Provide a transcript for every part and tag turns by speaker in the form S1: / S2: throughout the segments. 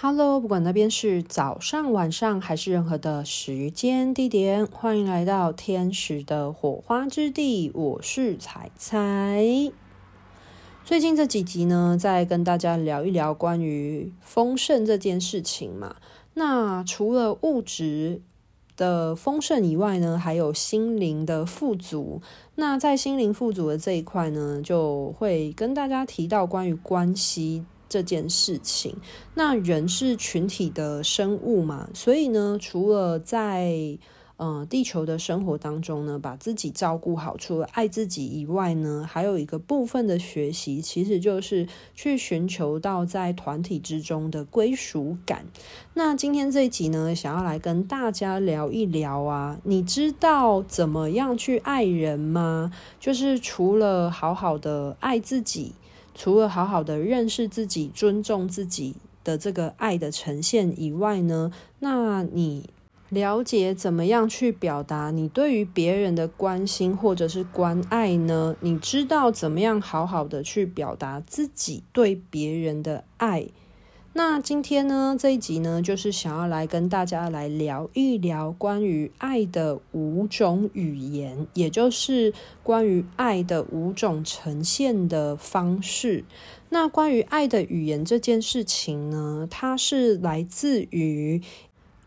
S1: Hello，不管那边是早上、晚上还是任何的时间地点，欢迎来到天使的火花之地。我是彩彩。最近这几集呢，在跟大家聊一聊关于丰盛这件事情嘛。那除了物质的丰盛以外呢，还有心灵的富足。那在心灵富足的这一块呢，就会跟大家提到关于关系。这件事情，那人是群体的生物嘛，所以呢，除了在呃地球的生活当中呢，把自己照顾好，除了爱自己以外呢，还有一个部分的学习，其实就是去寻求到在团体之中的归属感。那今天这一集呢，想要来跟大家聊一聊啊，你知道怎么样去爱人吗？就是除了好好的爱自己。除了好好的认识自己、尊重自己的这个爱的呈现以外呢，那你了解怎么样去表达你对于别人的关心或者是关爱呢？你知道怎么样好好的去表达自己对别人的爱？那今天呢，这一集呢，就是想要来跟大家来聊一聊关于爱的五种语言，也就是关于爱的五种呈现的方式。那关于爱的语言这件事情呢，它是来自于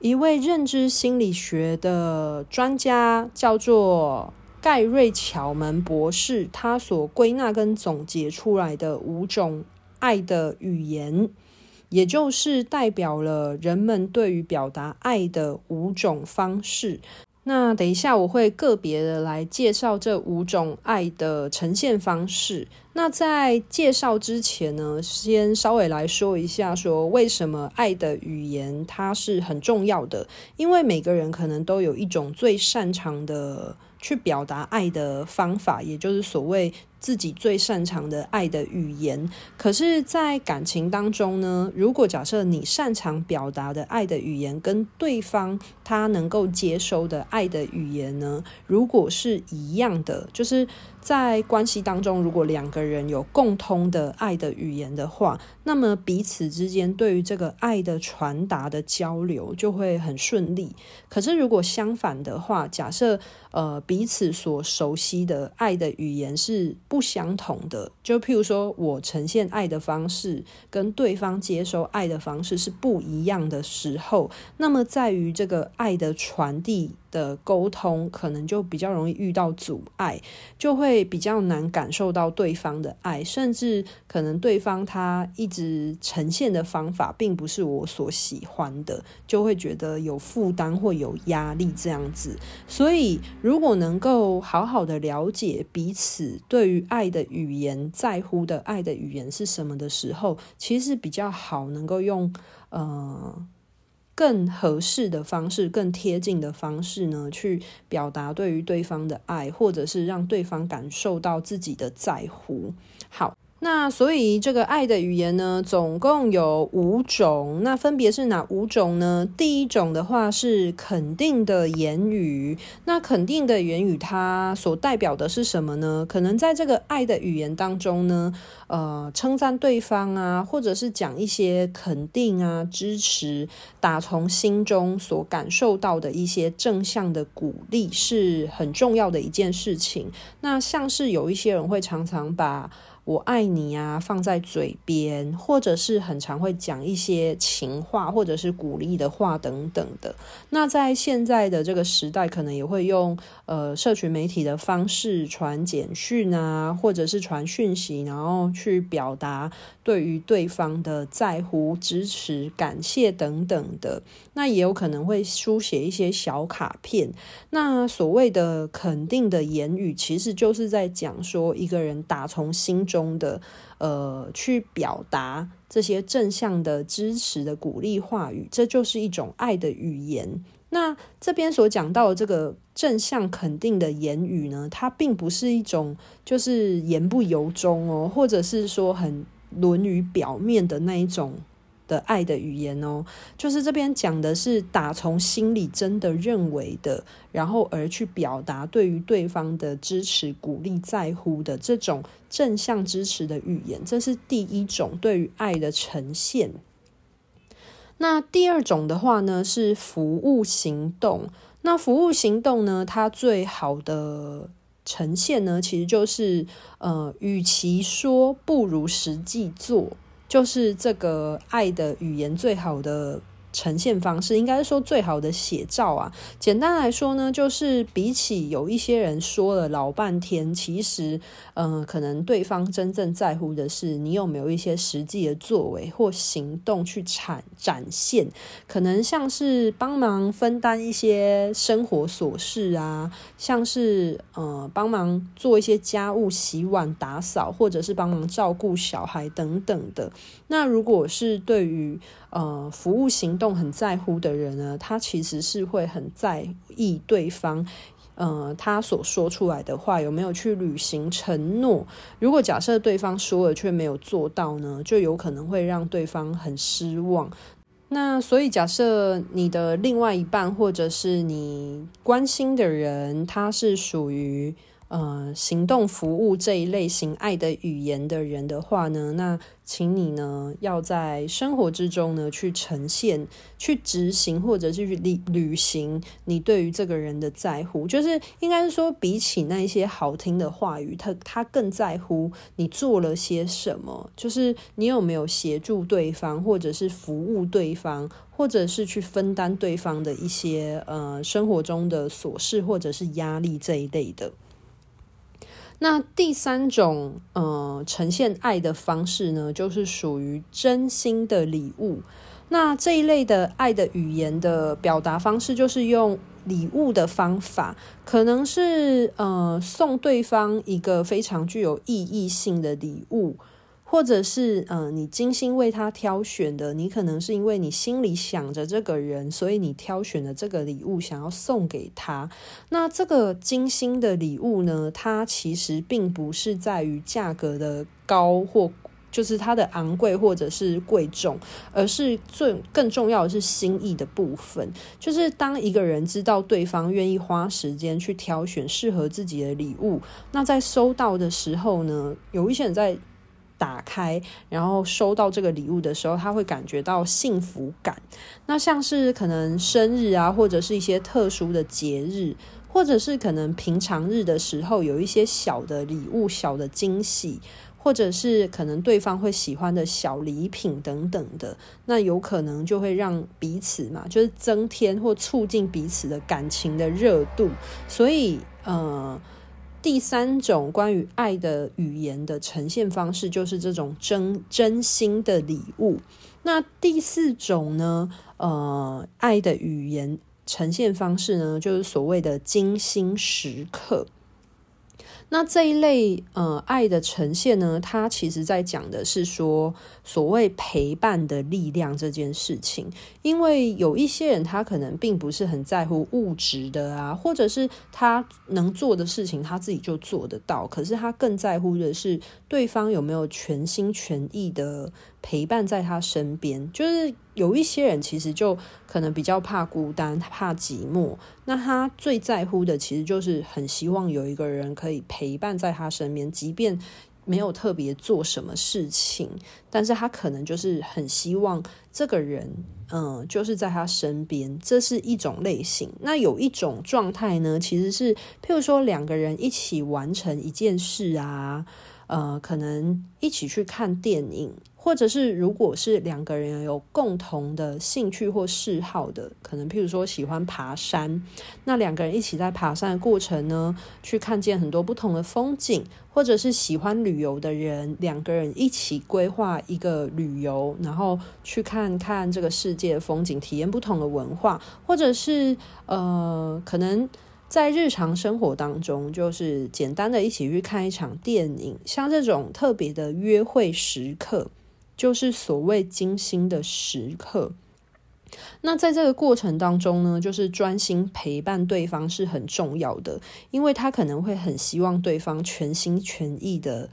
S1: 一位认知心理学的专家，叫做盖瑞乔门博士，他所归纳跟总结出来的五种爱的语言。也就是代表了人们对于表达爱的五种方式。那等一下我会个别的来介绍这五种爱的呈现方式。那在介绍之前呢，先稍微来说一下，说为什么爱的语言它是很重要的。因为每个人可能都有一种最擅长的去表达爱的方法，也就是所谓。自己最擅长的爱的语言，可是，在感情当中呢，如果假设你擅长表达的爱的语言跟对方他能够接收的爱的语言呢，如果是一样的，就是在关系当中，如果两个人有共通的爱的语言的话，那么彼此之间对于这个爱的传达的交流就会很顺利。可是，如果相反的话，假设呃彼此所熟悉的爱的语言是不相同的，就譬如说我呈现爱的方式跟对方接收爱的方式是不一样的时候，那么在于这个爱的传递的沟通，可能就比较容易遇到阻碍，就会比较难感受到对方的爱，甚至可能对方他一直呈现的方法并不是我所喜欢的，就会觉得有负担或有压力这样子。所以，如果能够好好的了解彼此对于爱的语言，在乎的爱的语言是什么的时候，其实比较好能够用呃更合适的方式、更贴近的方式呢，去表达对于对方的爱，或者是让对方感受到自己的在乎。好。那所以这个爱的语言呢，总共有五种。那分别是哪五种呢？第一种的话是肯定的言语。那肯定的言语，它所代表的是什么呢？可能在这个爱的语言当中呢，呃，称赞对方啊，或者是讲一些肯定啊、支持，打从心中所感受到的一些正向的鼓励，是很重要的一件事情。那像是有一些人会常常把我爱你啊，放在嘴边，或者是很常会讲一些情话，或者是鼓励的话等等的。那在现在的这个时代，可能也会用呃社群媒体的方式传简讯啊，或者是传讯息，然后去表达对于对方的在乎、支持、感谢等等的。那也有可能会书写一些小卡片。那所谓的肯定的言语，其实就是在讲说一个人打从心中中的呃，去表达这些正向的支持的鼓励话语，这就是一种爱的语言。那这边所讲到的这个正向肯定的言语呢，它并不是一种就是言不由衷哦，或者是说很沦于表面的那一种。的爱的语言哦，就是这边讲的是打从心里真的认为的，然后而去表达对于对方的支持、鼓励、在乎的这种正向支持的语言，这是第一种对于爱的呈现。那第二种的话呢，是服务行动。那服务行动呢，它最好的呈现呢，其实就是呃，与其说不如实际做，就是这个爱的语言最好的。呈现方式应该是说最好的写照啊。简单来说呢，就是比起有一些人说了老半天，其实，嗯、可能对方真正在乎的是你有没有一些实际的作为或行动去产展现。可能像是帮忙分担一些生活琐事啊，像是呃帮忙做一些家务、洗碗、打扫，或者是帮忙照顾小孩等等的。那如果是对于呃服务行动很在乎的人呢，他其实是会很在意对方，呃，他所说出来的话有没有去履行承诺。如果假设对方说了却没有做到呢，就有可能会让对方很失望。那所以假设你的另外一半或者是你关心的人，他是属于。呃，行动服务这一类型爱的语言的人的话呢，那请你呢要在生活之中呢去呈现、去执行或者是履履行你对于这个人的在乎，就是应该是说，比起那一些好听的话语，他他更在乎你做了些什么，就是你有没有协助对方，或者是服务对方，或者是去分担对方的一些呃生活中的琐事或者是压力这一类的。那第三种，呃，呈现爱的方式呢，就是属于真心的礼物。那这一类的爱的语言的表达方式，就是用礼物的方法，可能是呃送对方一个非常具有意义性的礼物。或者是嗯、你精心为他挑选的，你可能是因为你心里想着这个人，所以你挑选了这个礼物想要送给他。那这个精心的礼物呢，它其实并不是在于价格的高或就是它的昂贵或者是贵重，而是最更重要的是心意的部分。就是当一个人知道对方愿意花时间去挑选适合自己的礼物，那在收到的时候呢，有一些人在。打开，然后收到这个礼物的时候，他会感觉到幸福感。那像是可能生日啊，或者是一些特殊的节日，或者是可能平常日的时候，有一些小的礼物、小的惊喜，或者是可能对方会喜欢的小礼品等等的，那有可能就会让彼此嘛，就是增添或促进彼此的感情的热度。所以，呃。第三种关于爱的语言的呈现方式，就是这种真真心的礼物。那第四种呢？呃，爱的语言呈现方式呢，就是所谓的精心时刻。那这一类呃爱的呈现呢，它其实在讲的是说所谓陪伴的力量这件事情。因为有一些人他可能并不是很在乎物质的啊，或者是他能做的事情他自己就做得到，可是他更在乎的是对方有没有全心全意的陪伴在他身边。就是有一些人其实就可能比较怕孤单，怕寂寞。那他最在乎的其实就是很希望有一个人可以陪伴在他身边，即便没有特别做什么事情，但是他可能就是很希望这个人，嗯，就是在他身边。这是一种类型。那有一种状态呢，其实是譬如说两个人一起完成一件事啊，呃，可能一起去看电影。或者是，如果是两个人有共同的兴趣或嗜好的，可能譬如说喜欢爬山，那两个人一起在爬山的过程呢，去看见很多不同的风景，或者是喜欢旅游的人，两个人一起规划一个旅游，然后去看看这个世界风景，体验不同的文化，或者是呃，可能。在日常生活当中，就是简单的一起去看一场电影，像这种特别的约会时刻，就是所谓精心的时刻。那在这个过程当中呢，就是专心陪伴对方是很重要的，因为他可能会很希望对方全心全意的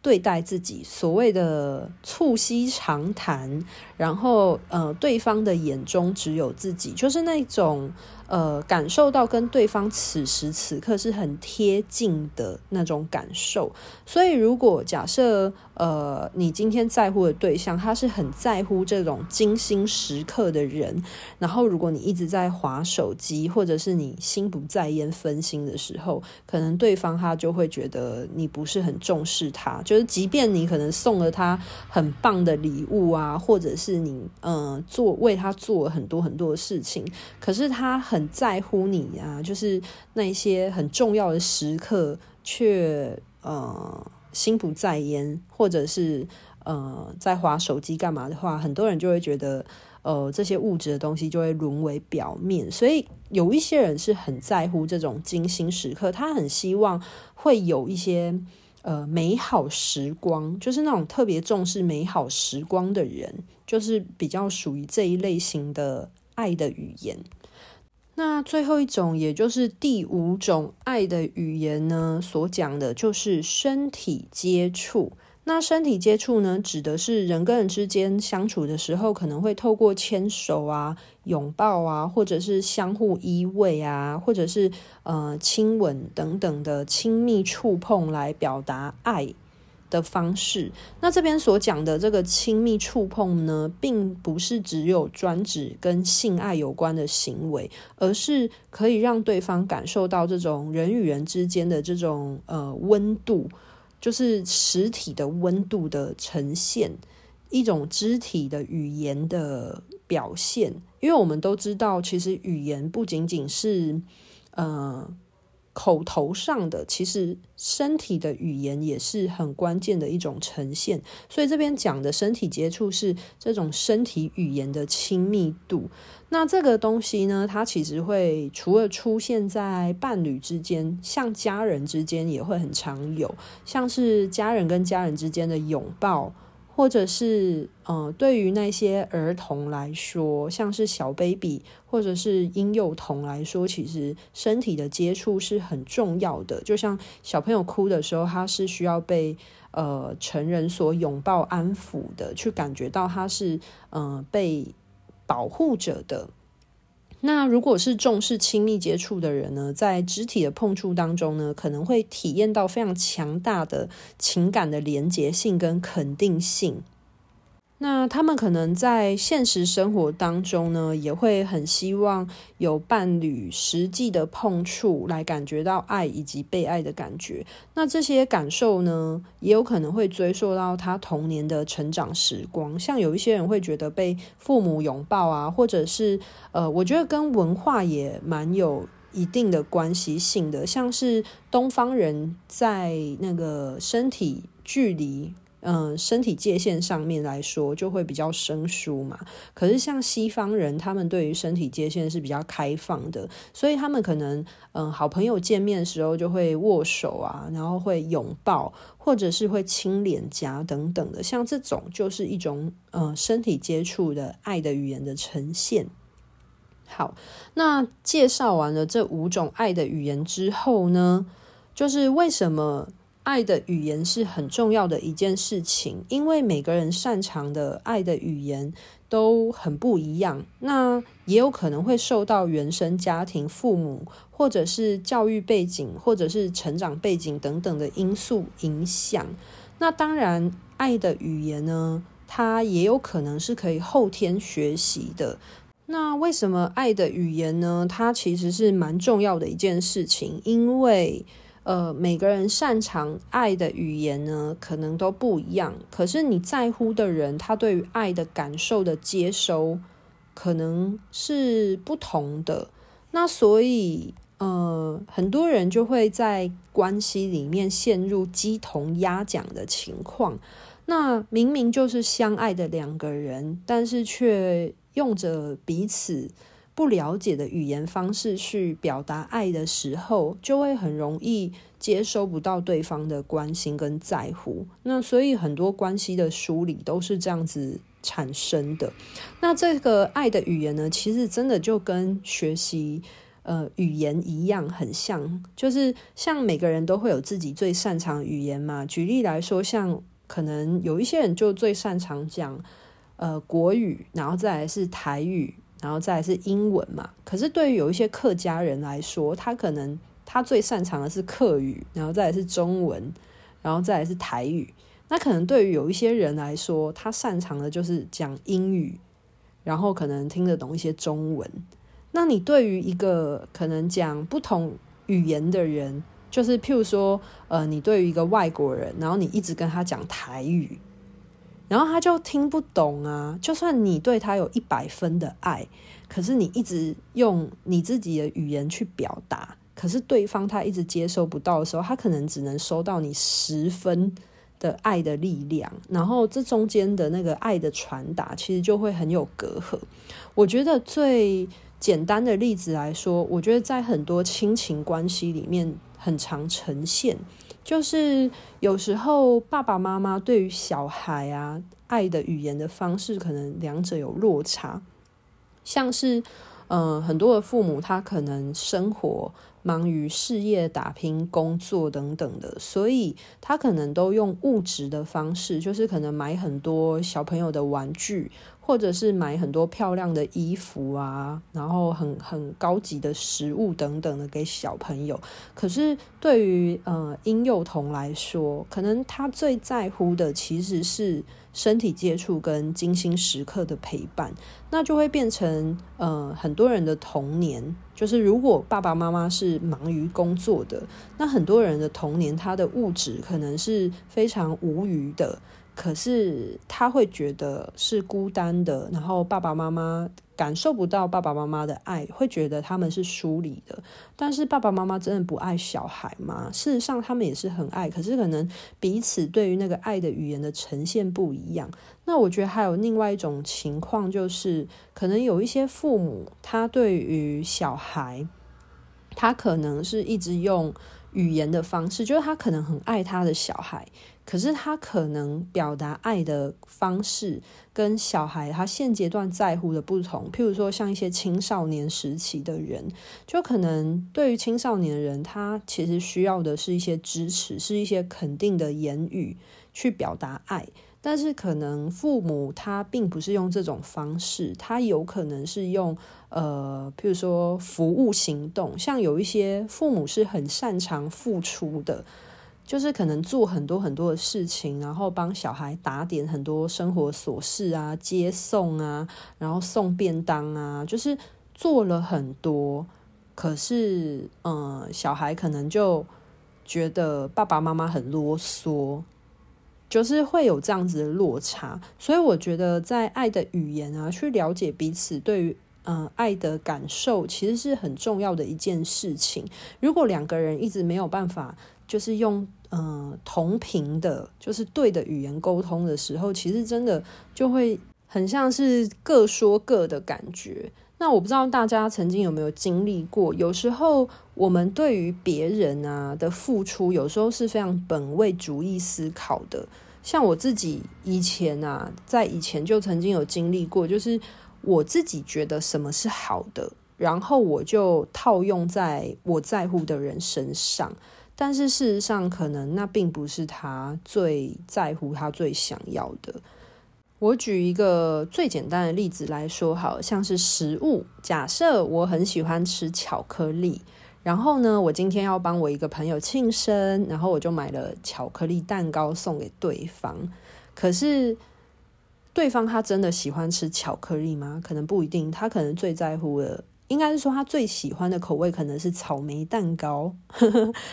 S1: 对待自己，所谓的促膝长谈，然后呃，对方的眼中只有自己，就是那种。呃，感受到跟对方此时此刻是很贴近的那种感受，所以如果假设呃，你今天在乎的对象他是很在乎这种精心时刻的人，然后如果你一直在划手机，或者是你心不在焉分心的时候，可能对方他就会觉得你不是很重视他，就是即便你可能送了他很棒的礼物啊，或者是你嗯、做为他做了很多很多的事情，可是他很。很在乎你啊，就是那些很重要的时刻，却呃心不在焉，或者是呃在划手机干嘛的话，很多人就会觉得呃这些物质的东西就会沦为表面。所以有一些人是很在乎这种精心时刻，他很希望会有一些呃美好时光，就是那种特别重视美好时光的人，就是比较属于这一类型的爱的语言。那最后一种，也就是第五种爱的语言呢，所讲的就是身体接触。那身体接触呢，指的是人跟人之间相处的时候，可能会透过牵手啊、拥抱啊，或者是相互依偎啊，或者是呃亲吻等等的亲密触碰来表达爱的方式，那这边所讲的这个亲密触碰呢，并不是只有专指跟性爱有关的行为，而是可以让对方感受到这种人与人之间的这种呃温度，就是实体的温度的呈现，一种肢体的语言的表现。因为我们都知道，其实语言不仅仅是呃。口头上的，其实身体的语言也是很关键的一种呈现。所以这边讲的身体接触是这种身体语言的亲密度。那这个东西呢，它其实会除了出现在伴侣之间，像家人之间也会很常有，像是家人跟家人之间的拥抱。或者是，呃，对于那些儿童来说，像是小 baby 或者是婴幼童来说，其实身体的接触是很重要的。就像小朋友哭的时候，他是需要被呃成人所拥抱安抚的，去感觉到他是呃被保护着的。那如果是重视亲密接触的人呢，在肢体的碰触当中呢，可能会体验到非常强大的情感的连结性跟肯定性。那他们可能在现实生活当中呢，也会很希望有伴侣实际的碰触，来感觉到爱以及被爱的感觉。那这些感受呢，也有可能会追溯到他童年的成长时光。像有一些人会觉得被父母拥抱啊，或者是呃，我觉得跟文化也蛮有一定的关系性的。像是东方人在那个身体距离。嗯，身体界限上面来说就会比较生疏嘛。可是像西方人，他们对于身体界限是比较开放的，所以他们可能嗯，好朋友见面的时候就会握手啊，然后会拥抱，或者是会亲脸颊等等的。像这种就是一种嗯，身体接触的爱的语言的呈现。好，那介绍完了这五种爱的语言之后呢，就是为什么？爱的语言是很重要的一件事情，因为每个人擅长的爱的语言都很不一样。那也有可能会受到原生家庭、父母，或者是教育背景，或者是成长背景等等的因素影响。那当然，爱的语言呢，它也有可能是可以后天学习的。那为什么爱的语言呢？它其实是蛮重要的一件事情，因为。呃，每个人擅长爱的语言呢，可能都不一样。可是你在乎的人，他对于爱的感受的接收，可能是不同的。那所以，呃，很多人就会在关系里面陷入鸡同鸭讲的情况。那明明就是相爱的两个人，但是却用着彼此。不了解的语言方式去表达爱的时候，就会很容易接收不到对方的关心跟在乎。那所以很多关系的梳理都是这样子产生的。那这个爱的语言呢，其实真的就跟学习呃语言一样，很像，就是像每个人都会有自己最擅长语言嘛。举例来说，像可能有一些人就最擅长讲呃国语，然后再来是台语，然后再来是英文嘛。可是对于有一些客家人来说，他可能他最擅长的是客语，然后再来是中文，然后再来是台语。那可能对于有一些人来说，他擅长的就是讲英语，然后可能听得懂一些中文。那你对于一个可能讲不同语言的人，就是譬如说，呃，你对于一个外国人，然后你一直跟他讲台语，然后他就听不懂啊。就算你对他有一百分的爱，可是你一直用你自己的语言去表达，可是对方他一直接收不到的时候，他可能只能收到你十分。的爱的力量，然后这中间的那个爱的传达，其实就会很有隔阂。我觉得最简单的例子来说，我觉得在很多亲情关系里面很常呈现，就是有时候爸爸妈妈对于小孩啊爱的语言的方式，可能两者有落差，像是嗯、很多的父母他可能生活。忙于事业、打拼、工作等等的，所以他可能都用物质的方式，就是可能买很多小朋友的玩具，或者是买很多漂亮的衣服啊，然后很很高级的食物等等的给小朋友。可是对于呃婴幼童来说，可能他最在乎的其实是。身体接触跟精心时刻的陪伴，那就会变成呃很多人的童年。就是如果爸爸妈妈是忙于工作的，那很多人的童年，他的物质可能是非常无余的。可是他会觉得是孤单的，然后爸爸妈妈感受不到爸爸妈妈的爱，会觉得他们是疏离的。但是爸爸妈妈真的不爱小孩吗？事实上，他们也是很爱，可是可能彼此对于那个爱的语言的呈现不一样。那我觉得还有另外一种情况，就是可能有一些父母，他对于小孩，他可能是一直用语言的方式，就是他可能很爱他的小孩。可是他可能表达爱的方式跟小孩他现阶段在乎的不同，譬如说像一些青少年时期的人，就可能对于青少年人，他其实需要的是一些支持，是一些肯定的言语去表达爱。但是可能父母他并不是用这种方式，他有可能是用呃，譬如说服务行动，像有一些父母是很擅长付出的。就是可能做很多很多的事情，然后帮小孩打点很多生活琐事啊，接送啊，然后送便当啊，就是做了很多。可是，嗯，小孩可能就觉得爸爸妈妈很啰嗦，就是会有这样子的落差。所以，我觉得在爱的语言啊，去了解彼此对于嗯爱的感受，其实是很重要的一件事情。如果两个人一直没有办法。就是用呃同频的，就是对的语言沟通的时候，其实真的就会很像是各说各的感觉。那我不知道大家曾经有没有经历过，有时候我们对于别人啊的付出，有时候是非常本位主义思考的。像我自己以前啊，在以前就曾经有经历过，就是我自己觉得什么是好的，然后我就套用在我在乎的人身上。但是事实上，可能那并不是他最在乎、他最想要的。我举一个最简单的例子来说，好像是食物。假设我很喜欢吃巧克力，然后呢，我今天要帮我一个朋友庆生，然后我就买了巧克力蛋糕送给对方。可是，对方他真的喜欢吃巧克力吗？可能不一定，他可能最在乎的。应该是说他最喜欢的口味可能是草莓蛋糕，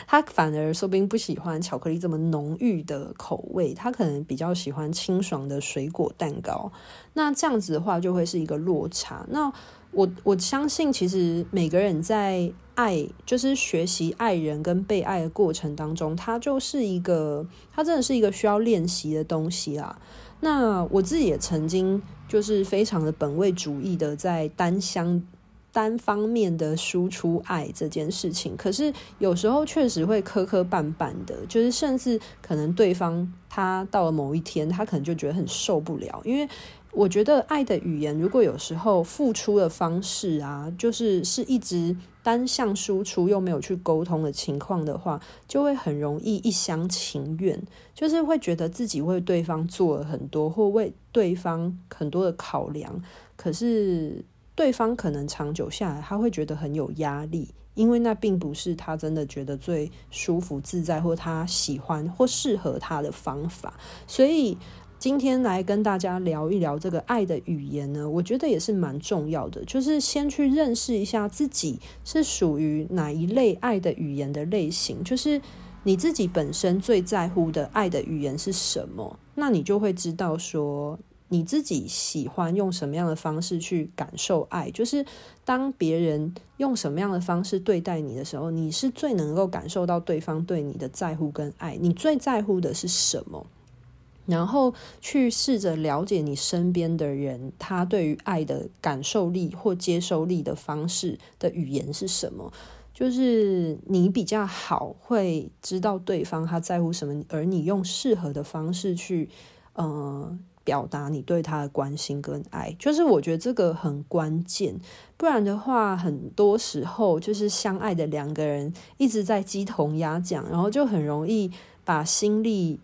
S1: 他反而说不定不喜欢巧克力这么浓郁的口味，他可能比较喜欢清爽的水果蛋糕。那这样子的话就会是一个落差。那我我相信，其实每个人在爱，就是学习爱人跟被爱的过程当中，他就是一个，他真的是一个需要练习的东西啦。那我自己也曾经就是非常的本位主义的在单相。单方面的输出爱这件事情，可是有时候确实会磕磕绊绊的，就是甚至可能对方他到了某一天，他可能就觉得很受不了，因为我觉得爱的语言，如果有时候付出的方式啊，就是是一直单向输出又没有去沟通的情况的话，就会很容易一厢情愿，就是会觉得自己为对方做了很多，或为对方很多的考量，可是对方可能长久下来，他会觉得很有压力，因为那并不是他真的觉得最舒服自在，或他喜欢或适合他的方法，所以。今天来跟大家聊一聊这个爱的语言呢，我觉得也是蛮重要的，就是先去认识一下自己是属于哪一类爱的语言的类型，就是你自己本身最在乎的爱的语言是什么，那你就会知道说你自己喜欢用什么样的方式去感受爱，就是当别人用什么样的方式对待你的时候，你是最能够感受到对方对你的在乎跟爱，你最在乎的是什么？然后去试着了解你身边的人，他对于爱的感受力或接受力的方式的语言是什么？就是你比较好会知道对方他在乎什么，而你用适合的方式去呃表达你对他的关心跟爱。就是我觉得这个很关键，不然的话，很多时候就是相爱的两个人一直在鸡同鸭讲，然后就很容易把心力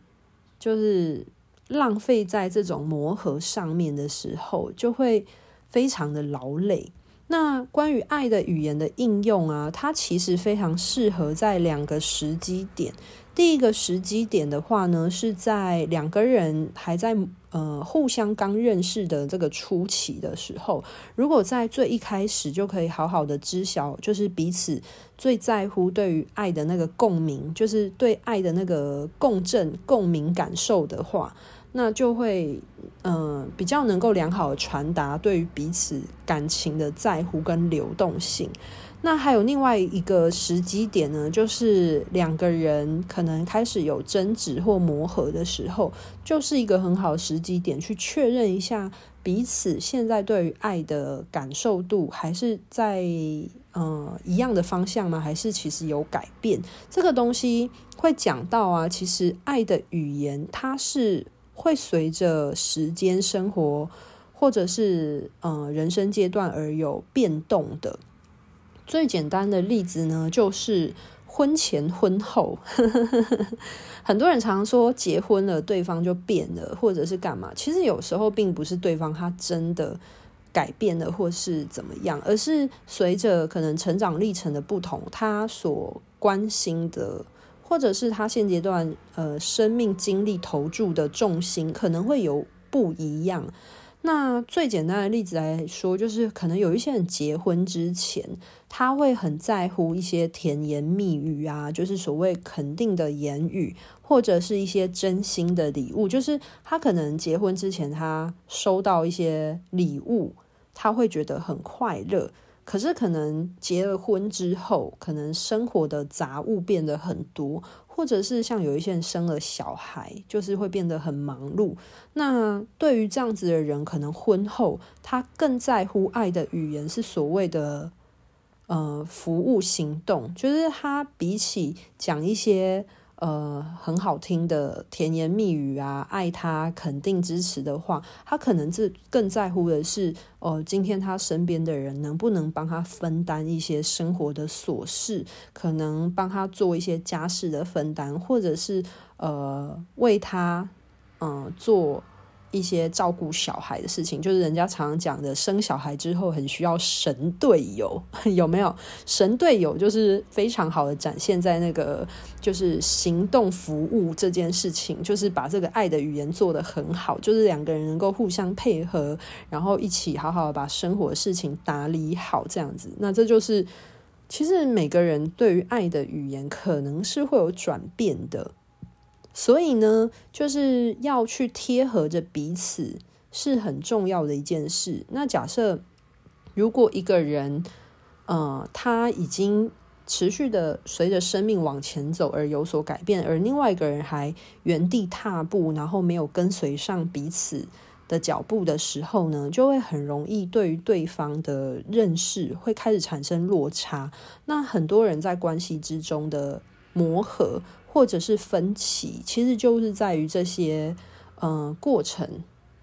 S1: 就是。浪费在这种磨合上面的时候，就会非常的劳累。那关于爱的语言的应用啊，它其实非常适合在两个时机点。第一个时机点的话呢，是在两个人还在呃互相刚认识的这个初期的时候，如果在最一开始就可以好好的知晓，就是彼此最在乎对于爱的那个共鸣，就是对爱的那个共振、共鸣感受的话。那就会，嗯、比较能够良好的传达对于彼此感情的在乎跟流动性。那还有另外一个时机点呢，就是两个人可能开始有争执或磨合的时候，就是一个很好时机点去确认一下彼此现在对于爱的感受度，还是在嗯、呃、一样的方向吗？还是其实有改变？这个东西会讲到啊，其实爱的语言它是。会随着时间、生活，或者是呃人生阶段而有变动的。最简单的例子呢，就是婚前婚后。很多人常说结婚了，对方就变了，或者是干嘛？其实有时候并不是对方他真的改变了，或是怎么样，而是随着可能成长历程的不同，他所关心的。或者是他现阶段呃生命经历投注的重心可能会有不一样。那最简单的例子来说，就是可能有一些人结婚之前，他会很在乎一些甜言蜜语啊，就是所谓肯定的言语，或者是一些真心的礼物。就是他可能结婚之前，他收到一些礼物，他会觉得很快乐。可是，可能结了婚之后，可能生活的杂物变得很多，或者是像有一些人生了小孩，就是会变得很忙碌。那对于这样子的人，可能婚后他更在乎爱的语言是所谓的呃服务行动，就是他比起讲一些。呃，很好听的甜言蜜语啊，爱他、肯定、支持的话，他可能是更在乎的是，呃，今天他身边的人能不能帮他分担一些生活的琐事，可能帮他做一些家事的分担，或者是呃，为他嗯、呃、做。一些照顾小孩的事情，就是人家常常讲的，生小孩之后很需要神队友，有没有？神队友就是非常好的展现在那个就是行动服务这件事情，就是把这个爱的语言做得很好，就是两个人能够互相配合，然后一起好好的把生活的事情打理好，这样子。那这就是其实每个人对于爱的语言可能是会有转变的。所以呢，就是要去贴合着彼此是很重要的一件事。那假设如果一个人，呃，他已经持续的随着生命往前走而有所改变，而另外一个人还原地踏步，然后没有跟随上彼此的脚步的时候呢，就会很容易对于对方的认识会开始产生落差。那很多人在关系之中的磨合。或者是分歧，其实就是在于这些，嗯、呃，过程，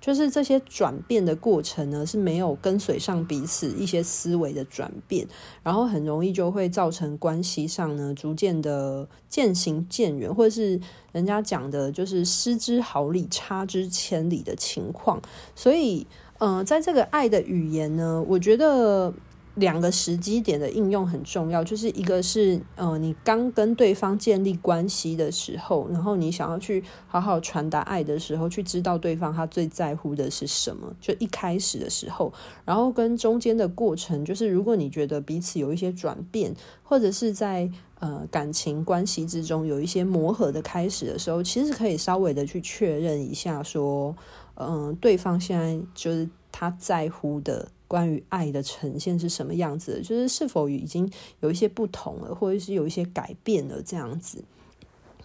S1: 就是这些转变的过程呢，是没有跟随上彼此一些思维的转变，然后很容易就会造成关系上呢，逐渐的渐行渐远，或者是人家讲的就是失之毫厘，差之千里的情况。所以，嗯、呃，在这个爱的语言呢，我觉得。两个时机点的应用很重要，就是一个是呃，你刚跟对方建立关系的时候，然后你想要去好好传达爱的时候，去知道对方他最在乎的是什么，就一开始的时候，然后跟中间的过程，就是如果你觉得彼此有一些转变，或者是在呃感情关系之中有一些磨合的开始的时候，其实可以稍微的去确认一下，说，嗯、对方现在就是他在乎的。关于爱的呈现是什么样子的？就是是否已经有一些不同了，或者是有一些改变了这样子。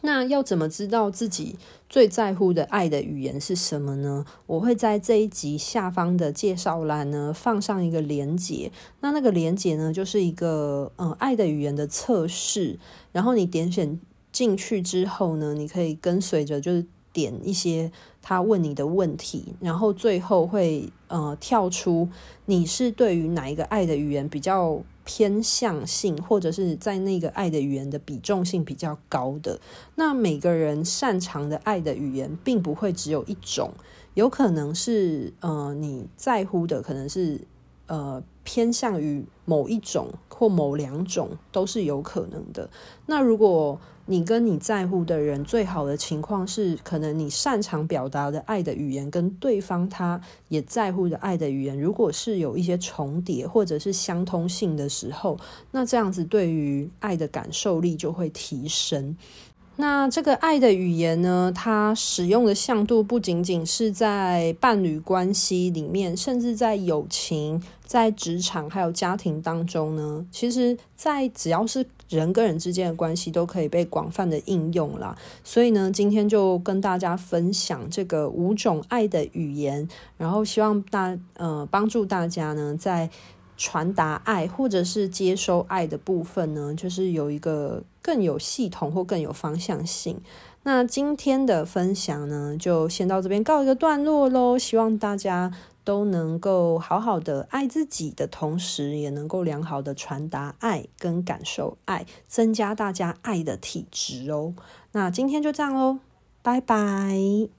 S1: 那要怎么知道自己最在乎的爱的语言是什么呢？我会在这一集下方的介绍栏呢放上一个连接。那那个连接呢，就是一个嗯爱的语言的测试。然后你点选进去之后呢，你可以跟随着就是。点一些他问你的问题，然后最后会呃跳出你是对于哪一个爱的语言比较偏向性，或者是在那个爱的语言的比重性比较高的。那每个人擅长的爱的语言并不会只有一种，有可能是呃你在乎的可能是呃偏向于某一种或某两种都是有可能的。那如果你跟你在乎的人最好的情况是，可能你擅长表达的爱的语言跟对方他也在乎的爱的语言，如果是有一些重叠或者是相通性的时候，那这样子对于爱的感受力就会提升。那这个爱的语言呢，它使用的向度不仅仅是在伴侣关系里面，甚至在友情、在职场还有家庭当中呢，其实，在只要是人跟人之间的关系，都可以被广泛的应用啦。所以呢，今天就跟大家分享这个五种爱的语言，然后希望大呃帮助大家呢在。传达爱或者是接收爱的部分呢，就是有一个更有系统或更有方向性。那今天的分享呢，就先到这边告一个段落喽。希望大家都能够好好的爱自己的同时，也能够良好的传达爱跟感受爱，增加大家爱的体质哦。那今天就这样喽，拜拜。